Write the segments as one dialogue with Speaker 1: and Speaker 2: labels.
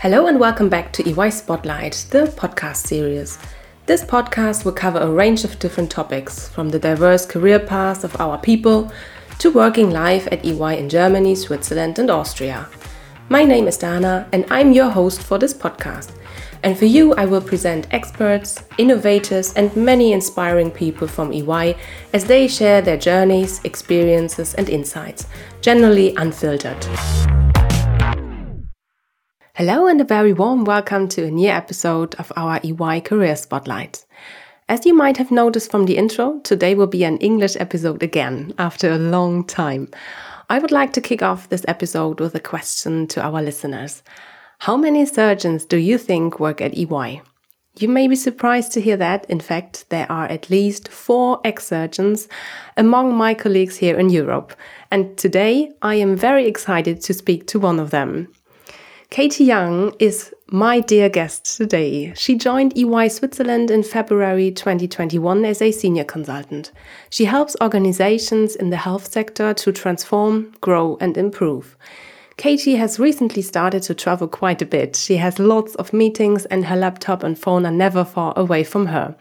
Speaker 1: Hello and welcome back to EY Spotlight, the podcast series. This podcast will cover a range of different topics, from the diverse career paths of our people to working life at EY in Germany, Switzerland, and Austria. My name is Dana, and I'm your host for this podcast. And for you, I will present experts, innovators, and many inspiring people from EY as they share their journeys, experiences, and insights, generally unfiltered. Hello, and a very warm welcome to a new episode of our EY Career Spotlight. As you might have noticed from the intro, today will be an English episode again after a long time. I would like to kick off this episode with a question to our listeners. How many surgeons do you think work at EY? You may be surprised to hear that, in fact, there are at least four ex surgeons among my colleagues here in Europe. And today I am very excited to speak to one of them. Katie Young is my dear guest today. She joined EY Switzerland in February 2021 as a senior consultant. She helps organizations in the health sector to transform, grow, and improve. Katie has recently started to travel quite a bit. She has lots of meetings, and her laptop and phone are never far away from her.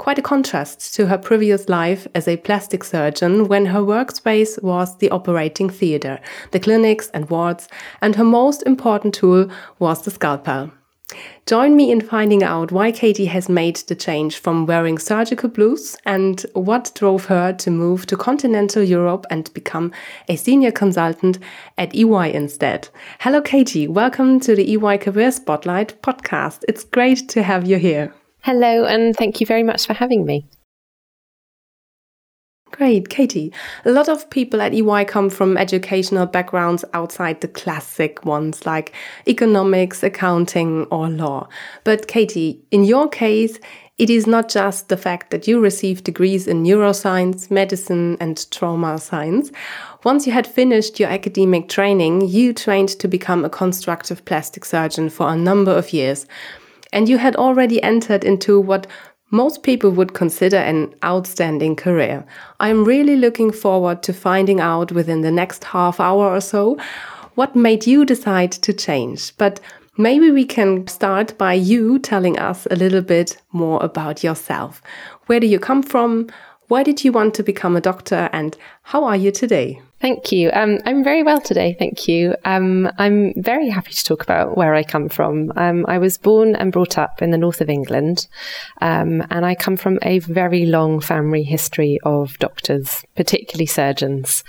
Speaker 1: Quite a contrast to her previous life as a plastic surgeon when her workspace was the operating theatre, the clinics and wards, and her most important tool was the scalpel. Join me in finding out why Katie has made the change from wearing surgical blues and what drove her to move to continental Europe and become a senior consultant at EY instead. Hello, Katie. Welcome to the EY Career Spotlight podcast. It's great to have you here.
Speaker 2: Hello, and thank you very much for having me.
Speaker 1: Great, Katie. A lot of people at EY come from educational backgrounds outside the classic ones like economics, accounting, or law. But, Katie, in your case, it is not just the fact that you received degrees in neuroscience, medicine, and trauma science. Once you had finished your academic training, you trained to become a reconstructive plastic surgeon for a number of years. And you had already entered into what most people would consider an outstanding career. I'm really looking forward to finding out within the next half hour or so what made you decide to change. But maybe we can start by you telling us a little bit more about yourself. Where do you come from? Why did you want to become a doctor? And how are you today?
Speaker 2: Thank you. Um, I'm very well today. Thank you. Um, I'm very happy to talk about where I come from. Um, I was born and brought up in the north of England, um, and I come from a very long family history of doctors, particularly surgeons.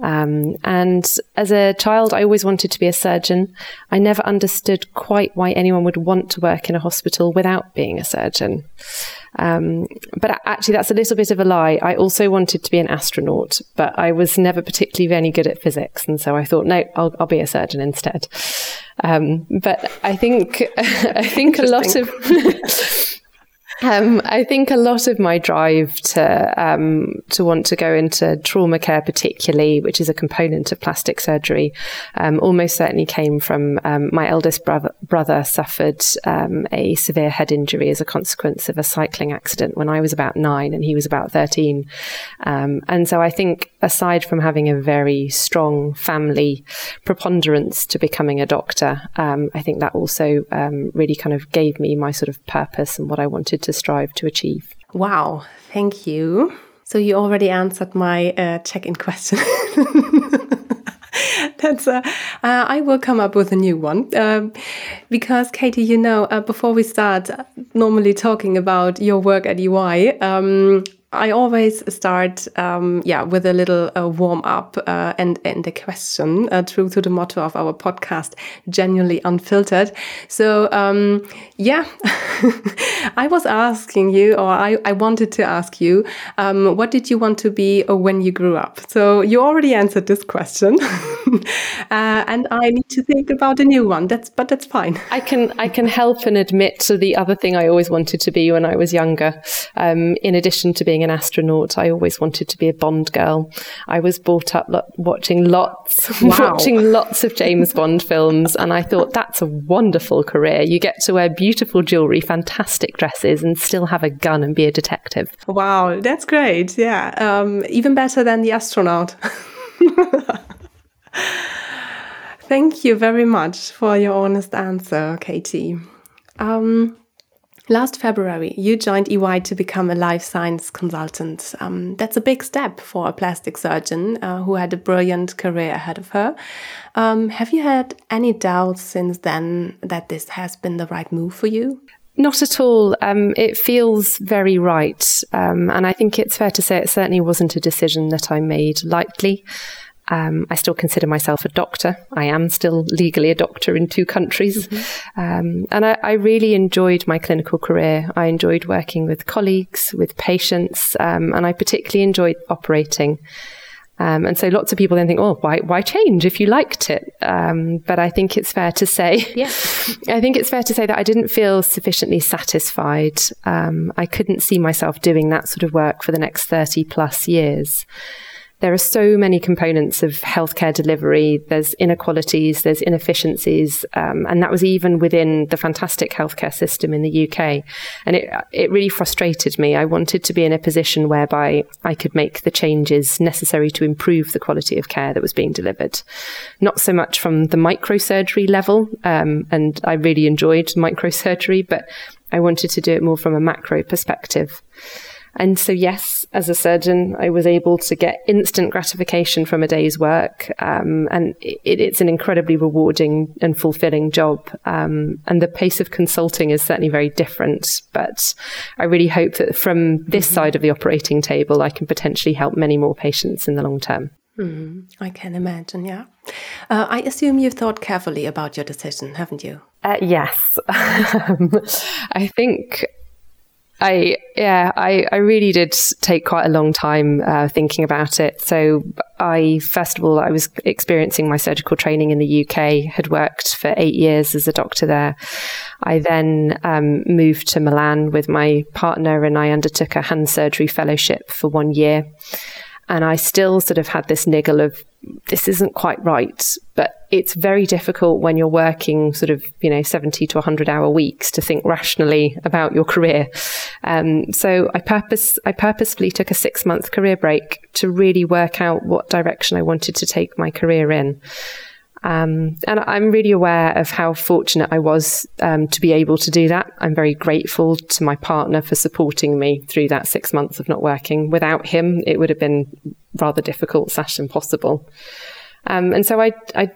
Speaker 2: Um, and as a child, I always wanted to be a surgeon. I never understood quite why anyone would want to work in a hospital without being a surgeon. Um, but actually, that's a little bit of a lie. I also wanted to be an astronaut, but I was never particularly very good at physics, and so I thought, no, I'll, I'll be a surgeon instead. Um, but I think I think a lot of Um, I think a lot of my drive to um, to want to go into trauma care, particularly, which is a component of plastic surgery, um, almost certainly came from um, my eldest brother. Brother suffered um, a severe head injury as a consequence of a cycling accident when I was about nine, and he was about thirteen. Um, and so I think, aside from having a very strong family preponderance to becoming a doctor, I think that also really kind of gave me my sort of purpose and what I wanted to strive to achieve.
Speaker 1: Wow, thank you. So you already answered my uh, check-in question. That's uh, uh, I will come up with a new one um, because Katie, you know, uh, before we start normally talking about your work at EY, um, I always start, um, yeah, with a little uh, warm up uh, and and a question, uh, true to the motto of our podcast, genuinely unfiltered. So, um, yeah, I was asking you, or I, I wanted to ask you, um, what did you want to be uh, when you grew up? So you already answered this question, uh, and I need to think about a new one. That's but that's fine.
Speaker 2: I can I can help and admit to the other thing I always wanted to be when I was younger. Um, in addition to being an astronaut. I always wanted to be a Bond girl. I was brought up lo- watching lots, wow. watching lots of James Bond films, and I thought that's a wonderful career. You get to wear beautiful jewelry, fantastic dresses, and still have a gun and be a detective.
Speaker 1: Wow, that's great. Yeah, um, even better than the astronaut. Thank you very much for your honest answer, Katie. Um, last February, you joined EY to become a life science consultant. Um, that's a big step for a plastic surgeon uh, who had a brilliant career ahead of her. Um, have you had any doubts since then that this has been the right move for you?
Speaker 2: Not at all. Um, it feels very right. Um, and I think it's fair to say it certainly wasn't a decision that I made lightly. Um, I still consider myself a doctor. I am still legally a doctor in two countries. Mm-hmm. Um, and I, I, really enjoyed my clinical career. I enjoyed working with colleagues, with patients, um, and I particularly enjoyed operating. Um, and so lots of people then think, oh, why, why change if you liked it? Um, but I think it's fair to say,
Speaker 1: yeah.
Speaker 2: I think it's fair to say that I didn't feel sufficiently satisfied. Um, I couldn't see myself doing that sort of work for the next 30 plus years there are so many components of healthcare delivery. There's inequalities, there's inefficiencies, um, and that was even within the fantastic healthcare system in the UK. And it it really frustrated me. I wanted to be in a position whereby I could make the changes necessary to improve the quality of care that was being delivered. Not so much from the microsurgery level, um, and I really enjoyed microsurgery, but I wanted to do it more from a macro perspective. And so, yes, as a surgeon, I was able to get instant gratification from a day's work. Um, and it, it's an incredibly rewarding and fulfilling job. Um, and the pace of consulting is certainly very different. But I really hope that from this mm-hmm. side of the operating table, I can potentially help many more patients in the long term.
Speaker 1: Mm, I can imagine, yeah. Uh, I assume you've thought carefully about your decision, haven't you?
Speaker 2: Uh, yes. I think I yeah, I, I really did take quite a long time uh, thinking about it. So I first of all I was experiencing my surgical training in the UK, had worked for eight years as a doctor there. I then um, moved to Milan with my partner, and I undertook a hand surgery fellowship for one year. And I still sort of had this niggle of this isn't quite right. But it's very difficult when you're working sort of, you know, 70 to 100 hour weeks to think rationally about your career. Um, so I purpose, I purposefully took a six month career break to really work out what direction I wanted to take my career in. Um, and I'm really aware of how fortunate I was um, to be able to do that. I'm very grateful to my partner for supporting me through that six months of not working. Without him, it would have been rather difficult slash impossible. Um, and so I, I,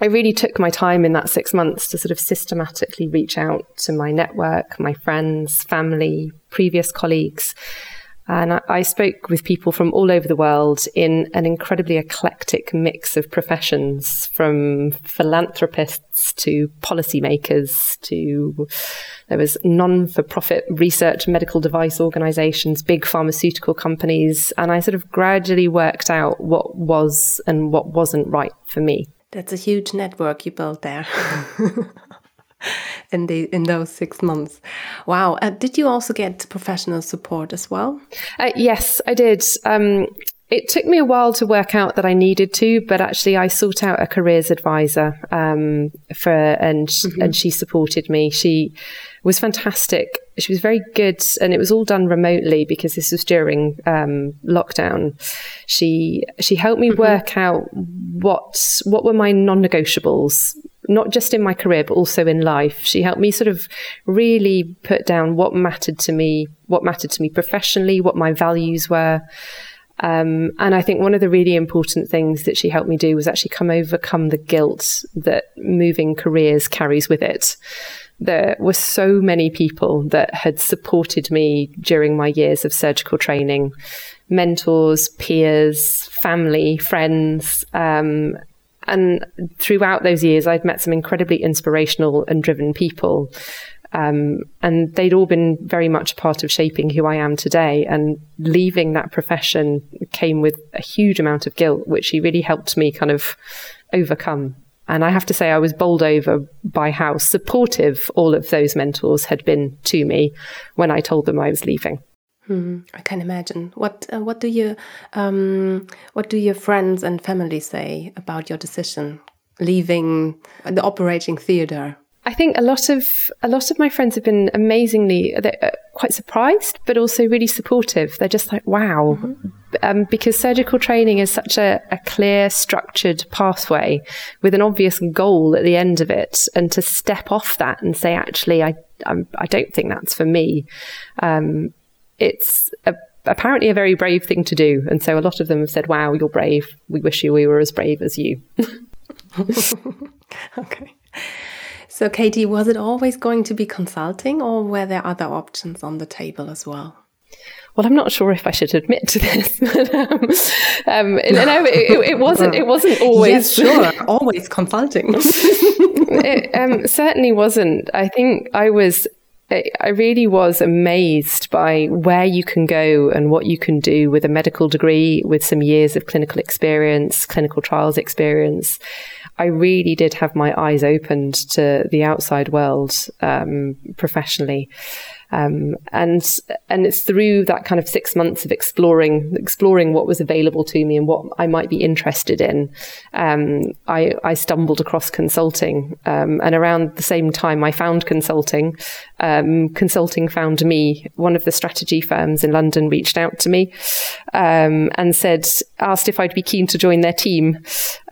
Speaker 2: I really took my time in that six months to sort of systematically reach out to my network, my friends, family, previous colleagues, and I, spoke with people from all over the world in an incredibly eclectic mix of professions, from philanthropists to policymakers to there was non-for-profit research medical device organizations, big pharmaceutical companies, and I sort of gradually worked out what was and what wasn't right for me.
Speaker 1: That's a huge network you built there. in the in those six months. Wow! Uh, did you also get professional support as well?
Speaker 2: Uh, yes, I did. Um, it took me a while to work out that I needed to, but actually, I sought out a careers advisor um, for, and mm-hmm. and she supported me. She was fantastic. She was very good, and it was all done remotely because this was during um, lockdown. She she helped me mm-hmm. work out what what were my non-negotiables not just in my career, but also in life. She helped me sort of really put down what mattered to me, what mattered to me professionally, what my values were. Um, and I think one of the really important things that she helped me do was actually come overcome the guilt that moving careers carries with it. There were so many people that had supported me during my years of surgical training mentors, peers, family, friends. Um, and throughout those years, I'd met some incredibly inspirational and driven people. Um, and they'd all been very much a part of shaping who I am today. And leaving that profession came with a huge amount of guilt, which he really helped me kind of overcome. And I have to say, I was bowled over by how supportive all of those mentors had been to me when I told them I was leaving.
Speaker 1: Hmm, I can imagine. What uh, what do you um, what do your friends and family say about your decision leaving the operating theater?
Speaker 2: I think a lot of a lot of my friends have been amazingly uh, quite surprised, but also really supportive. They're just like, "Wow, mm -hmm. um, because surgical training is such a, a, clear, structured pathway with an obvious goal at the end of it. And to step off that and say, actually, I, I'm, I do not think that's for me, um, it's a, apparently a very brave thing to do. And so a lot of them have said, wow, you're brave. We wish you we were as brave as you.
Speaker 1: okay. So, Katie, was it always going to be consulting or were there other options on the table as well?
Speaker 2: well, I'm not sure if I should admit to this, but um, um, no, it, it, wasn't. It wasn't always
Speaker 1: yes, sure, always consulting.
Speaker 2: it um, certainly wasn't. I think I was. I really was amazed by where you can go and what you can do with a medical degree, with some years of clinical experience, clinical trials experience. I really did have my eyes opened to the outside world um, professionally. Um, and and it's through that kind of six months of exploring exploring what was available to me and what I might be interested in. Um, I, I stumbled across consulting, um, and around the same time I found consulting. Um, consulting found me. One of the strategy firms in London reached out to me um, and said, asked if I'd be keen to join their team.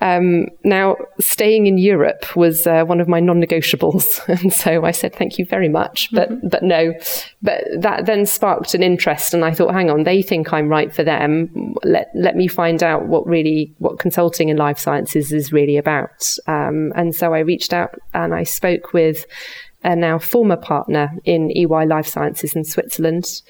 Speaker 2: Um, now, staying in Europe was uh, one of my non-negotiables, and so I said thank you very much, but mm-hmm. but no. But that then sparked an interest, and I thought, hang on, they think I'm right for them. Let let me find out what really what consulting in life sciences is really about. Um, and so I reached out and I spoke with a now former partner in EY Life Sciences in Switzerland.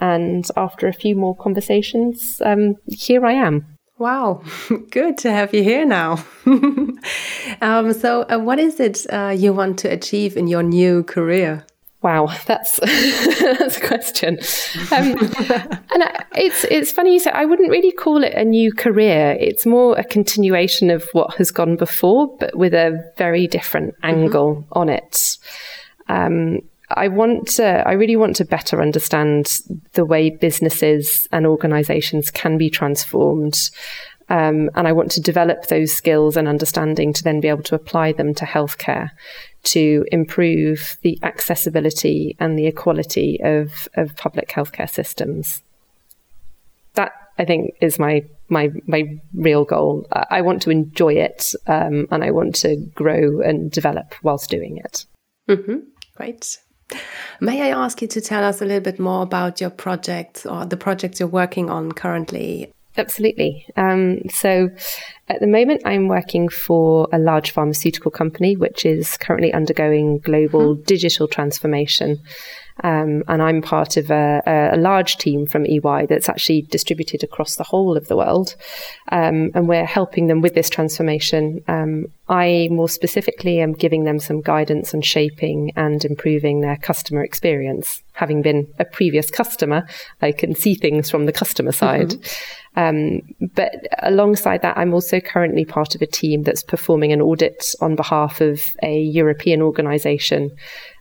Speaker 2: And after a few more conversations, um, here I am.
Speaker 1: Wow, good to have you here now. um, so, uh, what is it uh, you want to achieve in your new career?
Speaker 2: Wow, that's that's a question. Um, and it's it's funny you say. I wouldn't really call it a new career. It's more a continuation of what has gone before, but with a very different mm-hmm. angle mm-hmm. on it. Um, I want to, I really want to better understand the way businesses and organizations can be transformed. Um, and I want to develop those skills and understanding to then be able to apply them to healthcare to improve the accessibility and the equality of, of public healthcare systems. That I think is my my my real goal. I want to enjoy it, um, and I want to grow and develop whilst doing it.
Speaker 1: Mm-hmm. Great. May I ask you to tell us a little bit more about your projects or the projects you're working on currently?
Speaker 2: Absolutely. Um, so, at the moment, I'm working for a large pharmaceutical company which is currently undergoing global mm-hmm. digital transformation. Um, and I'm part of a, a, large team from EY that's actually distributed across the whole of the world. Um, and we're helping them with this transformation. Um, I more specifically am giving them some guidance on shaping and improving their customer experience. Having been a previous customer, I can see things from the customer side. Mm-hmm. Um, but alongside that, I'm also currently part of a team that's performing an audit on behalf of a European organization.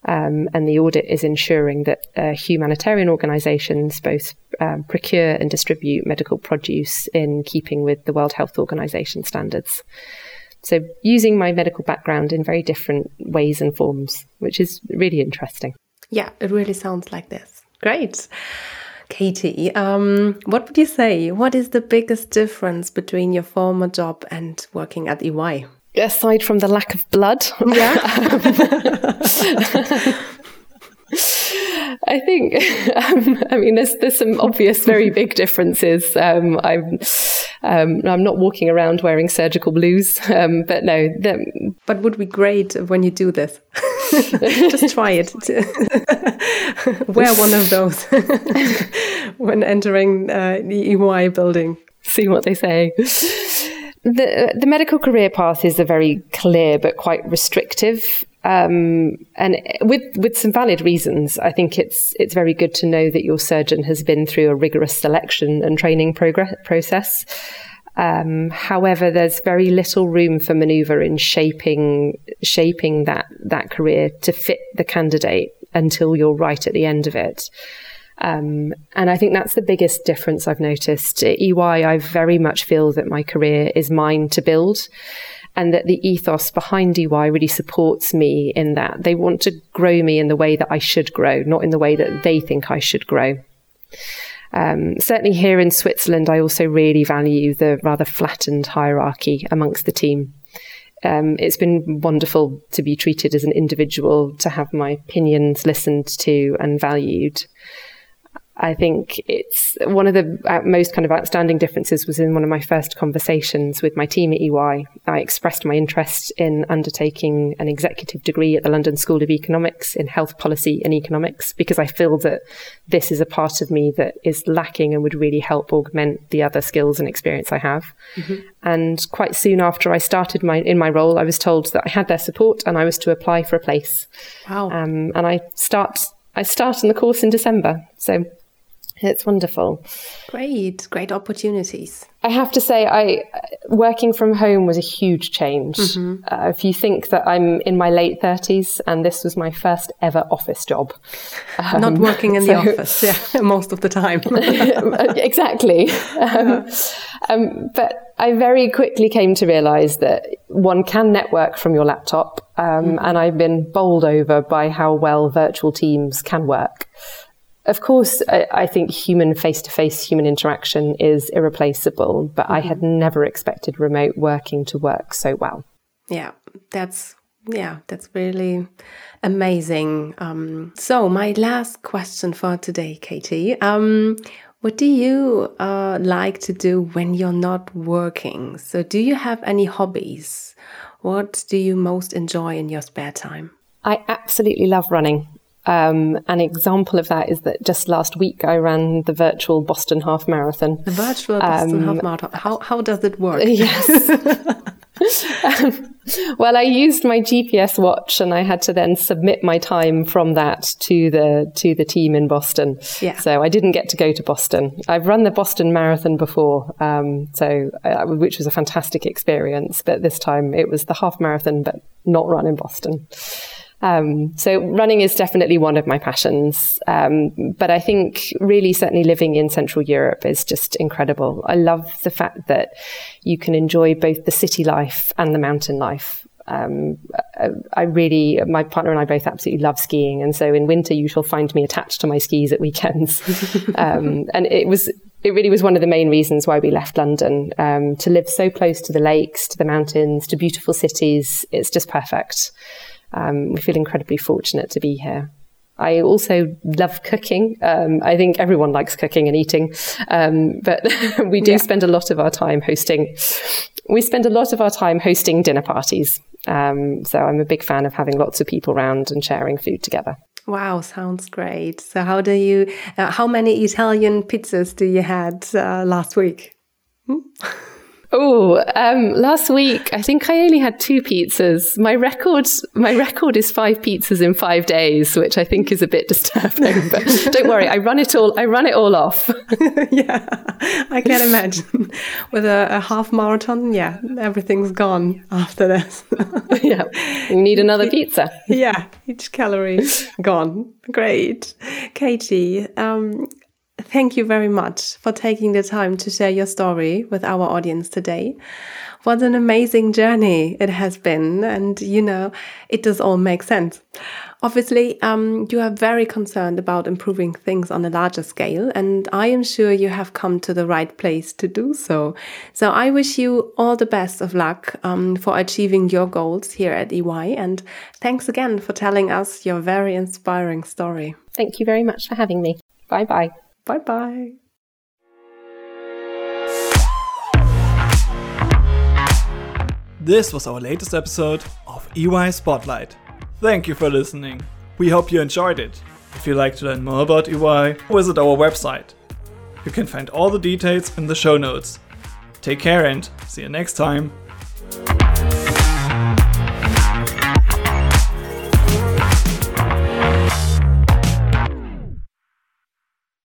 Speaker 2: Um, and the audit is ensuring that uh, humanitarian organizations both um, procure and distribute medical produce in keeping with the World Health Organization standards. So, using my medical background in very different ways and forms, which is really interesting.
Speaker 1: Yeah, it really sounds like this. Great. Katie, um, what would you say? What is the biggest difference between your former job and working at EY?
Speaker 2: Aside from the lack of blood. Yeah. I think, um, I mean, there's there's some obvious, very big differences. Um, I'm um, I'm not walking around wearing surgical blues, um, but no.
Speaker 1: But would be great when you do this. Just try it. Wear one of those when entering uh, the EY building.
Speaker 2: See what they say. The, the medical career path is a very clear but quite restrictive um, and with with some valid reasons, I think it's it's very good to know that your surgeon has been through a rigorous selection and training progress, process. Um, however, there's very little room for manoeuvre in shaping shaping that that career to fit the candidate until you're right at the end of it. Um, and I think that's the biggest difference I've noticed. At EY, I very much feel that my career is mine to build and that the ethos behind EY really supports me in that. They want to grow me in the way that I should grow, not in the way that they think I should grow. Um, certainly here in Switzerland, I also really value the rather flattened hierarchy amongst the team. Um, it's been wonderful to be treated as an individual, to have my opinions listened to and valued. I think it's one of the uh, most kind of outstanding differences was in one of my first conversations with my team at EY. I expressed my interest in undertaking an executive degree at the London School of Economics in health policy and economics because I feel that this is a part of me that is lacking and would really help augment the other skills and experience I have. Mm-hmm. And quite soon after I started my in my role, I was told that I had their support and I was to apply for a place.
Speaker 1: Wow!
Speaker 2: Um, and I start I start in the course in December. So it's wonderful.
Speaker 1: Great, great opportunities.
Speaker 2: I have to say, I working from home was a huge change. Mm-hmm. Uh, if you think that I'm in my late thirties and this was my first ever office job,
Speaker 1: um, not working in so, the office, yeah, most of the time.
Speaker 2: exactly. Um, um, but I very quickly came to realise that one can network from your laptop, mm-hmm. and I've been bowled over by how well virtual teams can work of course, I, I think human face to face human interaction is irreplaceable, but mm-hmm. I had mm-hmm. never expected remote working to work so well.
Speaker 1: Yeah, that's yeah, that's really amazing. Um, so, my last question for today, Katie. Um, what do you uh, like to do when you're not working? So, do you have any hobbies? What do you most enjoy in your spare time?
Speaker 2: I absolutely love running. Um, an example of that is that just last week I ran the virtual Boston Half Marathon.
Speaker 1: The virtual Boston um, Half Marathon. How, how does it work?
Speaker 2: Yes. um, well, I used my GPS watch, and I had to then submit my time from that to the to the team in Boston.
Speaker 1: Yeah.
Speaker 2: So I didn't get to go to Boston. I've run the Boston Marathon before, um, so uh, which was a fantastic experience. But this time it was the half marathon, but not run in Boston. Um, so running is definitely one of my passions. Um, but I think really certainly living in Central Europe is just incredible. I love the fact that you can enjoy both the city life and the mountain life. Um, I really, my partner and I both absolutely love skiing. And so in winter, you shall find me attached to my skis at weekends. um, and it was, it really was one of the main reasons why we left London, um, to live so close to the lakes, to the mountains, to beautiful cities. It's just perfect. Um, we feel incredibly fortunate to be here. I also love cooking. Um, I think everyone likes cooking and eating, um, but we do yeah. spend a lot of our time hosting. We spend a lot of our time hosting dinner parties. Um, so I'm a big fan of having lots of people around and sharing food together.
Speaker 1: Wow, sounds great. So how do you? Uh, how many Italian pizzas do you had uh, last week? Hmm?
Speaker 2: Oh, um, last week I think I only had two pizzas. My record, my record is five pizzas in five days, which I think is a bit disturbing. But don't worry, I run it all. I run it all off.
Speaker 1: yeah, I can imagine. With a, a, half marathon, yeah, everything's gone after this.
Speaker 2: yeah, you need another pizza.
Speaker 1: yeah, each calorie gone. Great, Katie. Um, Thank you very much for taking the time to share your story with our audience today. What an amazing journey it has been. And, you know, it does all make sense. Obviously, um, you are very concerned about improving things on a larger scale, and I am sure you have come to the right place to do so. So I wish you all the best of luck um, for achieving your goals here at EY, and thanks again for telling us your very inspiring story.
Speaker 2: Thank you very much for having me. Bye bye.
Speaker 1: Bye bye.
Speaker 3: This was our latest episode of EY Spotlight. Thank you for listening. We hope you enjoyed it. If you'd like to learn more about EY, visit our website. You can find all the details in the show notes. Take care and see you next time.